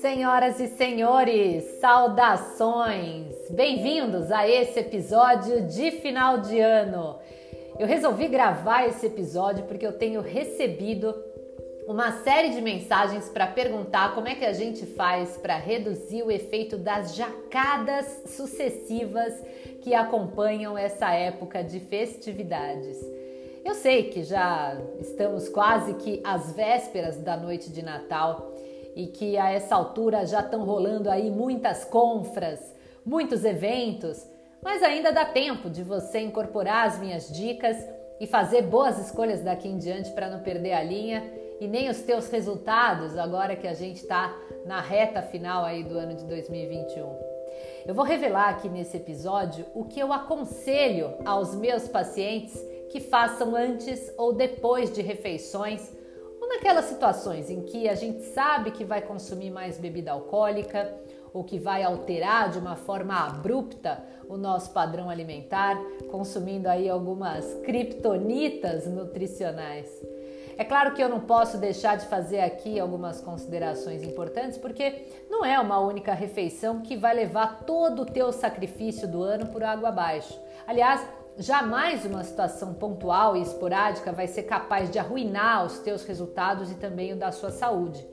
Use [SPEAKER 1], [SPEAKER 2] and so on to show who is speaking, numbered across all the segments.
[SPEAKER 1] Senhoras e senhores, saudações! Bem-vindos a esse episódio de final de ano. Eu resolvi gravar esse episódio porque eu tenho recebido uma série de mensagens para perguntar como é que a gente faz para reduzir o efeito das jacadas sucessivas que acompanham essa época de festividades. Eu sei que já estamos quase que às vésperas da noite de Natal e que a essa altura já estão rolando aí muitas confras, muitos eventos, mas ainda dá tempo de você incorporar as minhas dicas e fazer boas escolhas daqui em diante para não perder a linha e nem os teus resultados agora que a gente está na reta final aí do ano de 2021. Eu vou revelar aqui nesse episódio o que eu aconselho aos meus pacientes que façam antes ou depois de refeições naquelas situações em que a gente sabe que vai consumir mais bebida alcoólica ou que vai alterar de uma forma abrupta o nosso padrão alimentar, consumindo aí algumas criptonitas nutricionais. É claro que eu não posso deixar de fazer aqui algumas considerações importantes, porque não é uma única refeição que vai levar todo o teu sacrifício do ano por água abaixo. Aliás, Jamais uma situação pontual e esporádica vai ser capaz de arruinar os teus resultados e também o da sua saúde.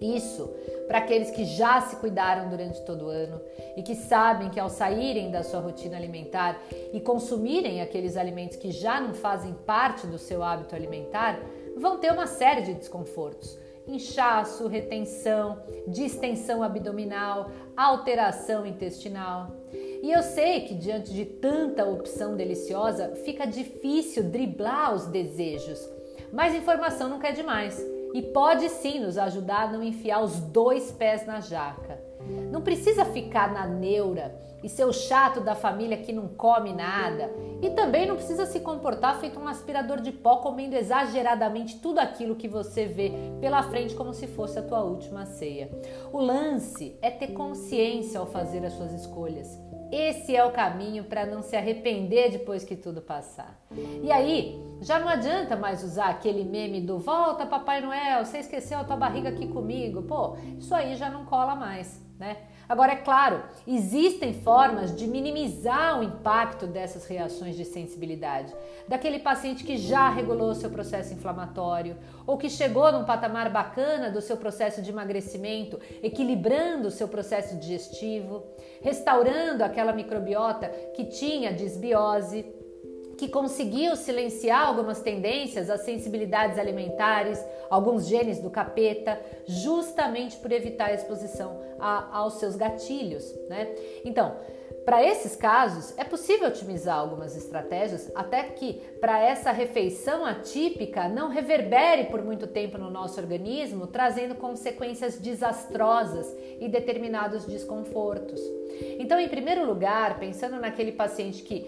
[SPEAKER 1] Isso para aqueles que já se cuidaram durante todo o ano e que sabem que ao saírem da sua rotina alimentar e consumirem aqueles alimentos que já não fazem parte do seu hábito alimentar, vão ter uma série de desconfortos inchaço, retenção, distensão abdominal, alteração intestinal. E eu sei que diante de tanta opção deliciosa fica difícil driblar os desejos, mas informação nunca é demais e pode sim nos ajudar a não enfiar os dois pés na jaca. Não precisa ficar na neura e ser o chato da família que não come nada. E também não precisa se comportar feito um aspirador de pó comendo exageradamente tudo aquilo que você vê pela frente como se fosse a tua última ceia. O lance é ter consciência ao fazer as suas escolhas. Esse é o caminho para não se arrepender depois que tudo passar. E aí, já não adianta mais usar aquele meme do volta Papai Noel, você esqueceu a tua barriga aqui comigo. Pô, isso aí já não cola mais, né? Agora, é claro, existem formas de minimizar o impacto dessas reações de sensibilidade. Daquele paciente que já regulou seu processo inflamatório ou que chegou num patamar bacana do seu processo de emagrecimento, equilibrando o seu processo digestivo, restaurando aquela microbiota que tinha desbiose que conseguiu silenciar algumas tendências, as sensibilidades alimentares, alguns genes do capeta, justamente por evitar a exposição a, aos seus gatilhos, né? Então, para esses casos, é possível otimizar algumas estratégias até que para essa refeição atípica não reverbere por muito tempo no nosso organismo, trazendo consequências desastrosas e determinados desconfortos. Então, em primeiro lugar, pensando naquele paciente que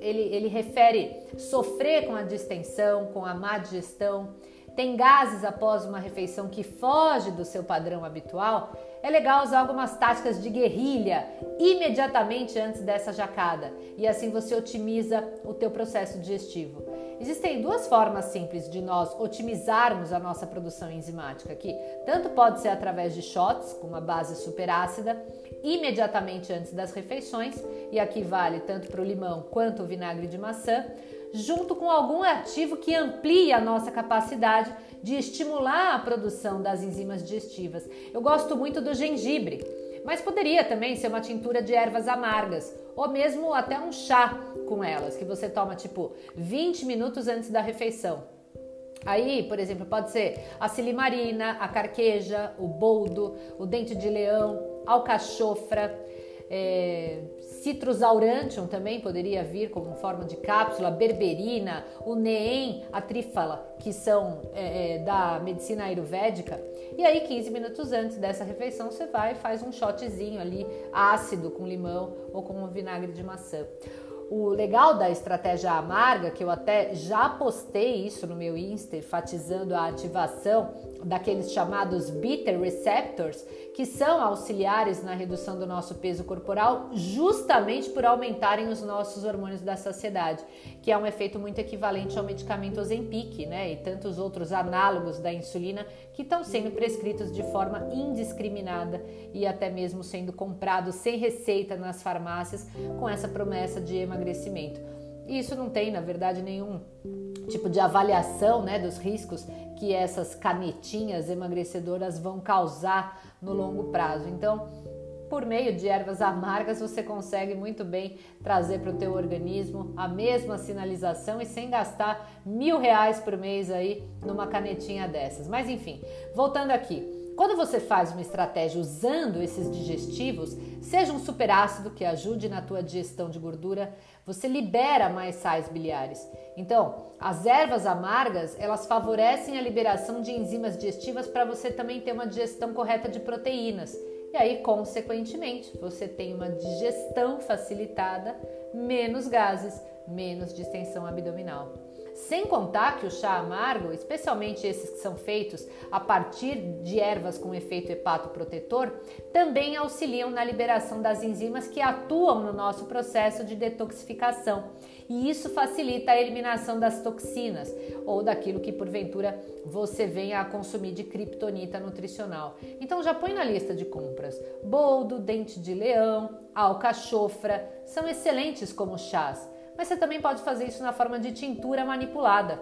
[SPEAKER 1] ele, ele refere sofrer com a distensão, com a má digestão, tem gases após uma refeição que foge do seu padrão habitual, é legal usar algumas táticas de guerrilha imediatamente antes dessa jacada. E assim você otimiza o teu processo digestivo. Existem duas formas simples de nós otimizarmos a nossa produção enzimática, que tanto pode ser através de shots com uma base superácida imediatamente antes das refeições, e aqui vale tanto para o limão quanto o vinagre de maçã, junto com algum ativo que amplie a nossa capacidade de estimular a produção das enzimas digestivas. Eu gosto muito do gengibre, mas poderia também ser uma tintura de ervas amargas ou mesmo até um chá com elas, que você toma tipo 20 minutos antes da refeição. Aí, por exemplo, pode ser a silimarina, a carqueja, o boldo, o dente de leão, alcachofra, é, Citrus aurantium também poderia vir como forma de cápsula, berberina, o neem, a trífala, que são é, é, da medicina ayurvédica. E aí, 15 minutos antes dessa refeição, você vai e faz um shotzinho ali ácido com limão ou com vinagre de maçã. O legal da estratégia amarga, que eu até já postei isso no meu Insta, enfatizando a ativação daqueles chamados bitter receptors, que são auxiliares na redução do nosso peso corporal, justamente por aumentarem os nossos hormônios da saciedade, que é um efeito muito equivalente ao medicamento Ozempic, né, e tantos outros análogos da insulina que estão sendo prescritos de forma indiscriminada e até mesmo sendo comprados sem receita nas farmácias com essa promessa de emagrecimento. E isso não tem, na verdade, nenhum tipo de avaliação né, dos riscos que essas canetinhas emagrecedoras vão causar no longo prazo. Então, por meio de ervas amargas, você consegue muito bem trazer para o teu organismo a mesma sinalização e sem gastar mil reais por mês aí numa canetinha dessas. Mas enfim, voltando aqui. Quando você faz uma estratégia usando esses digestivos, seja um superácido que ajude na tua digestão de gordura, você libera mais sais biliares. Então, as ervas amargas, elas favorecem a liberação de enzimas digestivas para você também ter uma digestão correta de proteínas. E aí, consequentemente, você tem uma digestão facilitada, menos gases, menos distensão abdominal. Sem contar que o chá amargo, especialmente esses que são feitos a partir de ervas com efeito hepatoprotetor, também auxiliam na liberação das enzimas que atuam no nosso processo de detoxificação. E isso facilita a eliminação das toxinas ou daquilo que porventura você venha a consumir de criptonita nutricional. Então já põe na lista de compras. Boldo, dente de leão, alcachofra, são excelentes como chás mas você também pode fazer isso na forma de tintura manipulada.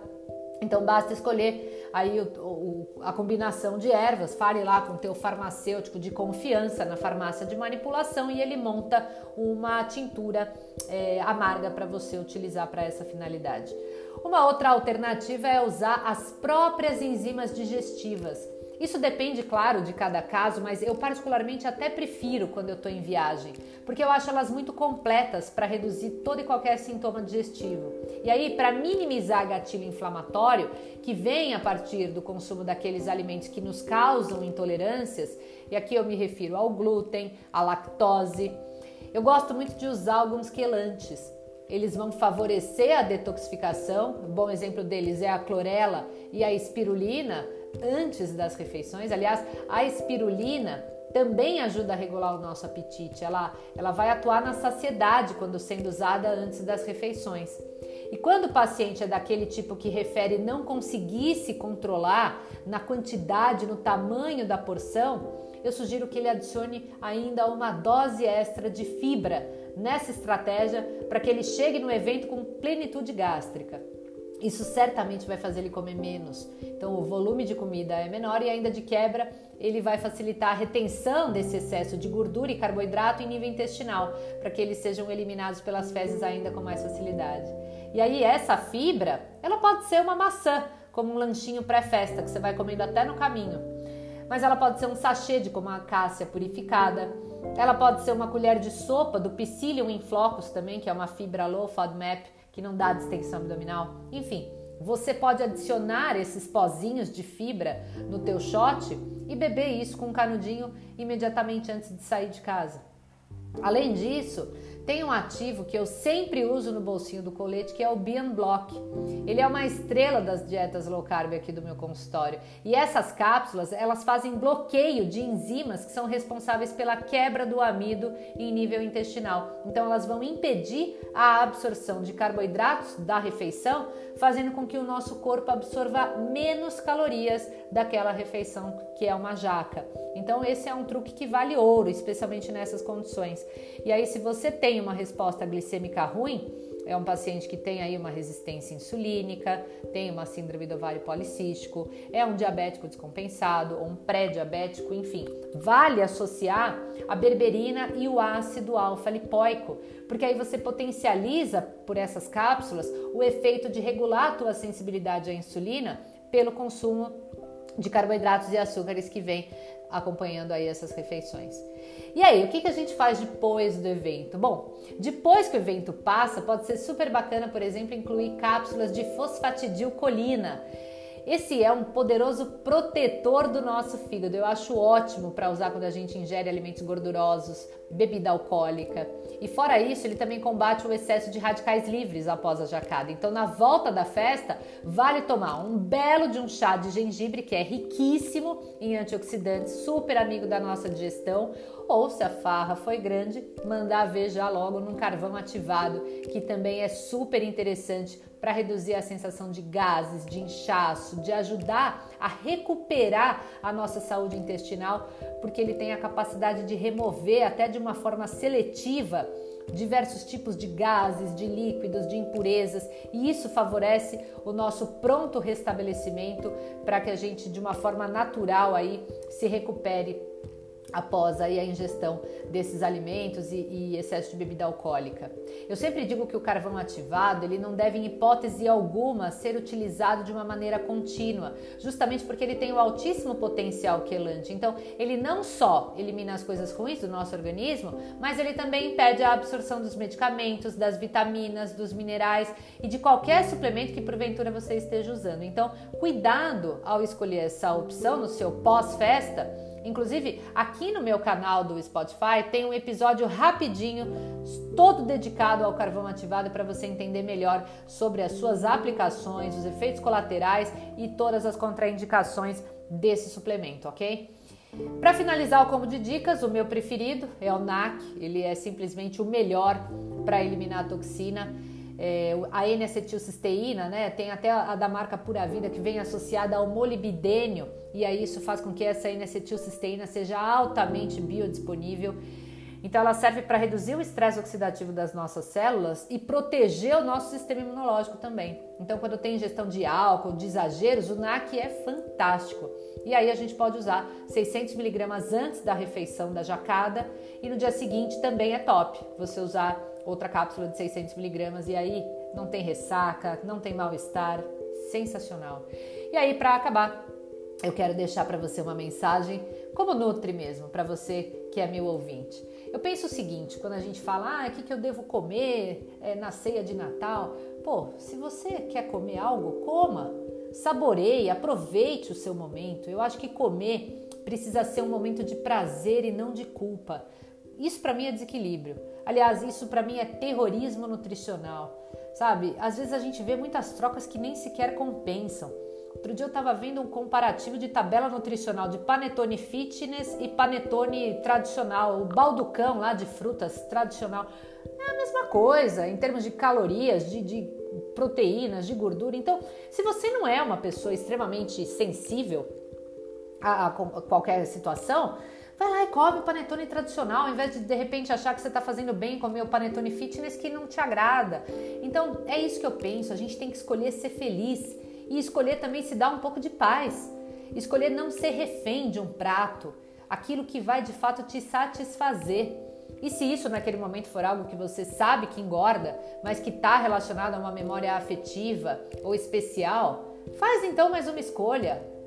[SPEAKER 1] Então basta escolher aí o, o, a combinação de ervas, fale lá com o teu farmacêutico de confiança na farmácia de manipulação e ele monta uma tintura é, amarga para você utilizar para essa finalidade. Uma outra alternativa é usar as próprias enzimas digestivas. Isso depende, claro, de cada caso, mas eu particularmente até prefiro quando eu estou em viagem, porque eu acho elas muito completas para reduzir todo e qualquer sintoma digestivo. E aí, para minimizar gatilho inflamatório que vem a partir do consumo daqueles alimentos que nos causam intolerâncias, e aqui eu me refiro ao glúten, à lactose, eu gosto muito de usar alguns quelantes eles vão favorecer a detoxificação. Um bom exemplo deles é a clorela e a espirulina, antes das refeições. Aliás, a espirulina também ajuda a regular o nosso apetite. Ela, ela vai atuar na saciedade quando sendo usada antes das refeições. E quando o paciente é daquele tipo que refere não conseguir se controlar na quantidade, no tamanho da porção, eu sugiro que ele adicione ainda uma dose extra de fibra nessa estratégia para que ele chegue no evento com plenitude gástrica. Isso certamente vai fazer ele comer menos. Então, o volume de comida é menor e ainda de quebra, ele vai facilitar a retenção desse excesso de gordura e carboidrato em nível intestinal, para que eles sejam eliminados pelas fezes ainda com mais facilidade. E aí, essa fibra, ela pode ser uma maçã, como um lanchinho pré-festa que você vai comendo até no caminho. Mas ela pode ser um sachê de como a cássia purificada. Ela pode ser uma colher de sopa do Psyllium in flocos também, que é uma fibra low FODMAP que não dá distensão abdominal. Enfim, você pode adicionar esses pozinhos de fibra no teu shot e beber isso com um canudinho imediatamente antes de sair de casa. Além disso, tem um ativo que eu sempre uso no bolsinho do colete, que é o Bian Block. Ele é uma estrela das dietas low carb aqui do meu consultório. E essas cápsulas, elas fazem bloqueio de enzimas que são responsáveis pela quebra do amido em nível intestinal. Então elas vão impedir a absorção de carboidratos da refeição, fazendo com que o nosso corpo absorva menos calorias daquela refeição que é uma jaca. Então esse é um truque que vale ouro, especialmente nessas condições. E aí se você tem uma resposta glicêmica ruim, é um paciente que tem aí uma resistência insulínica, tem uma síndrome do ovário policístico, é um diabético descompensado ou um pré-diabético, enfim. Vale associar a berberina e o ácido alfa-lipoico, porque aí você potencializa por essas cápsulas o efeito de regular a tua sensibilidade à insulina pelo consumo de carboidratos e açúcares que vem acompanhando aí essas refeições. E aí, o que, que a gente faz depois do evento? Bom, depois que o evento passa, pode ser super bacana, por exemplo, incluir cápsulas de fosfatidilcolina. Esse é um poderoso protetor do nosso fígado. Eu acho ótimo para usar quando a gente ingere alimentos gordurosos, bebida alcoólica. E fora isso, ele também combate o excesso de radicais livres após a jacada. Então, na volta da festa, vale tomar um belo de um chá de gengibre, que é riquíssimo em antioxidantes, super amigo da nossa digestão, ou se a farra foi grande, mandar ver já logo num carvão ativado, que também é super interessante para reduzir a sensação de gases, de inchaço, de ajudar a recuperar a nossa saúde intestinal, porque ele tem a capacidade de remover até de uma forma seletiva diversos tipos de gases, de líquidos, de impurezas, e isso favorece o nosso pronto restabelecimento para que a gente de uma forma natural aí se recupere após aí a ingestão desses alimentos e, e, excesso de bebida alcoólica. Eu sempre digo que o carvão ativado ele não deve em hipótese alguma ser utilizado de uma maneira contínua, justamente porque ele tem um altíssimo potencial quelante. Então ele não só elimina as coisas ruins do nosso organismo, mas ele também impede a absorção dos medicamentos, das vitaminas, dos minerais e de qualquer suplemento que porventura você esteja usando. Então cuidado ao escolher essa opção no seu pós-festa Inclusive, aqui no meu canal do Spotify tem um episódio rapidinho, todo dedicado ao carvão ativado para você entender melhor sobre as suas aplicações, os efeitos colaterais e todas as contraindicações desse suplemento, ok? Para finalizar o combo de dicas, o meu preferido é o NAC, ele é simplesmente o melhor para eliminar a toxina é, a N-acetilcisteína, né? Tem até a da marca Pura Vida que vem associada ao molibdênio e aí isso faz com que essa N-acetilcisteína seja altamente biodisponível. Então ela serve para reduzir o estresse oxidativo das nossas células e proteger o nosso sistema imunológico também. Então quando tem ingestão de álcool, de exageros, o NAC é fantástico. E aí a gente pode usar 600 miligramas antes da refeição da jacada e no dia seguinte também é top você usar outra cápsula de 600 miligramas e aí não tem ressaca, não tem mal-estar, sensacional. E aí para acabar, eu quero deixar para você uma mensagem como nutre mesmo, para você que é meu ouvinte. Eu penso o seguinte, quando a gente fala, ah, o que, que eu devo comer é, na ceia de Natal? Pô, se você quer comer algo, coma, saboreie, aproveite o seu momento. Eu acho que comer precisa ser um momento de prazer e não de culpa. Isso para mim é desequilíbrio. Aliás, isso para mim é terrorismo nutricional, sabe? Às vezes a gente vê muitas trocas que nem sequer compensam. Outro dia eu estava vendo um comparativo de tabela nutricional de panetone fitness e panetone tradicional, o balducão lá de frutas tradicional. É a mesma coisa em termos de calorias, de, de proteínas, de gordura. Então, se você não é uma pessoa extremamente sensível a, a qualquer situação, Vai lá e come o panetone tradicional, ao invés de de repente achar que você está fazendo bem comer o panetone fitness que não te agrada. Então é isso que eu penso. A gente tem que escolher ser feliz e escolher também se dar um pouco de paz. Escolher não ser refém de um prato, aquilo que vai de fato te satisfazer. E se isso naquele momento for algo que você sabe que engorda, mas que está relacionado a uma memória afetiva ou especial, faz então mais uma escolha.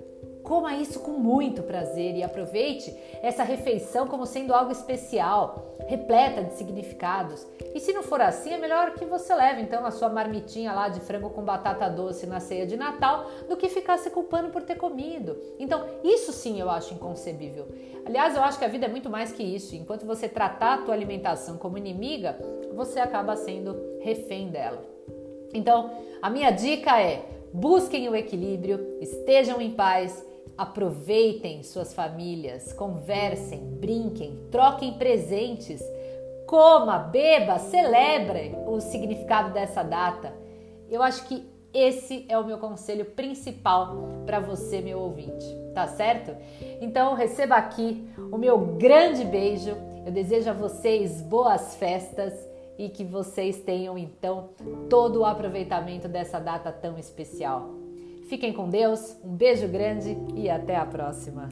[SPEAKER 1] Coma isso com muito prazer e aproveite essa refeição como sendo algo especial, repleta de significados. E se não for assim, é melhor que você leve então a sua marmitinha lá de frango com batata doce na ceia de Natal do que ficar se culpando por ter comido. Então, isso sim eu acho inconcebível. Aliás, eu acho que a vida é muito mais que isso. Enquanto você tratar a tua alimentação como inimiga, você acaba sendo refém dela. Então, a minha dica é: busquem o equilíbrio, estejam em paz Aproveitem suas famílias, conversem, brinquem, troquem presentes, coma, beba, celebre o significado dessa data. Eu acho que esse é o meu conselho principal para você, meu ouvinte, tá certo? Então receba aqui o meu grande beijo. Eu desejo a vocês boas festas e que vocês tenham então todo o aproveitamento dessa data tão especial. Fiquem com Deus, um beijo grande e até a próxima!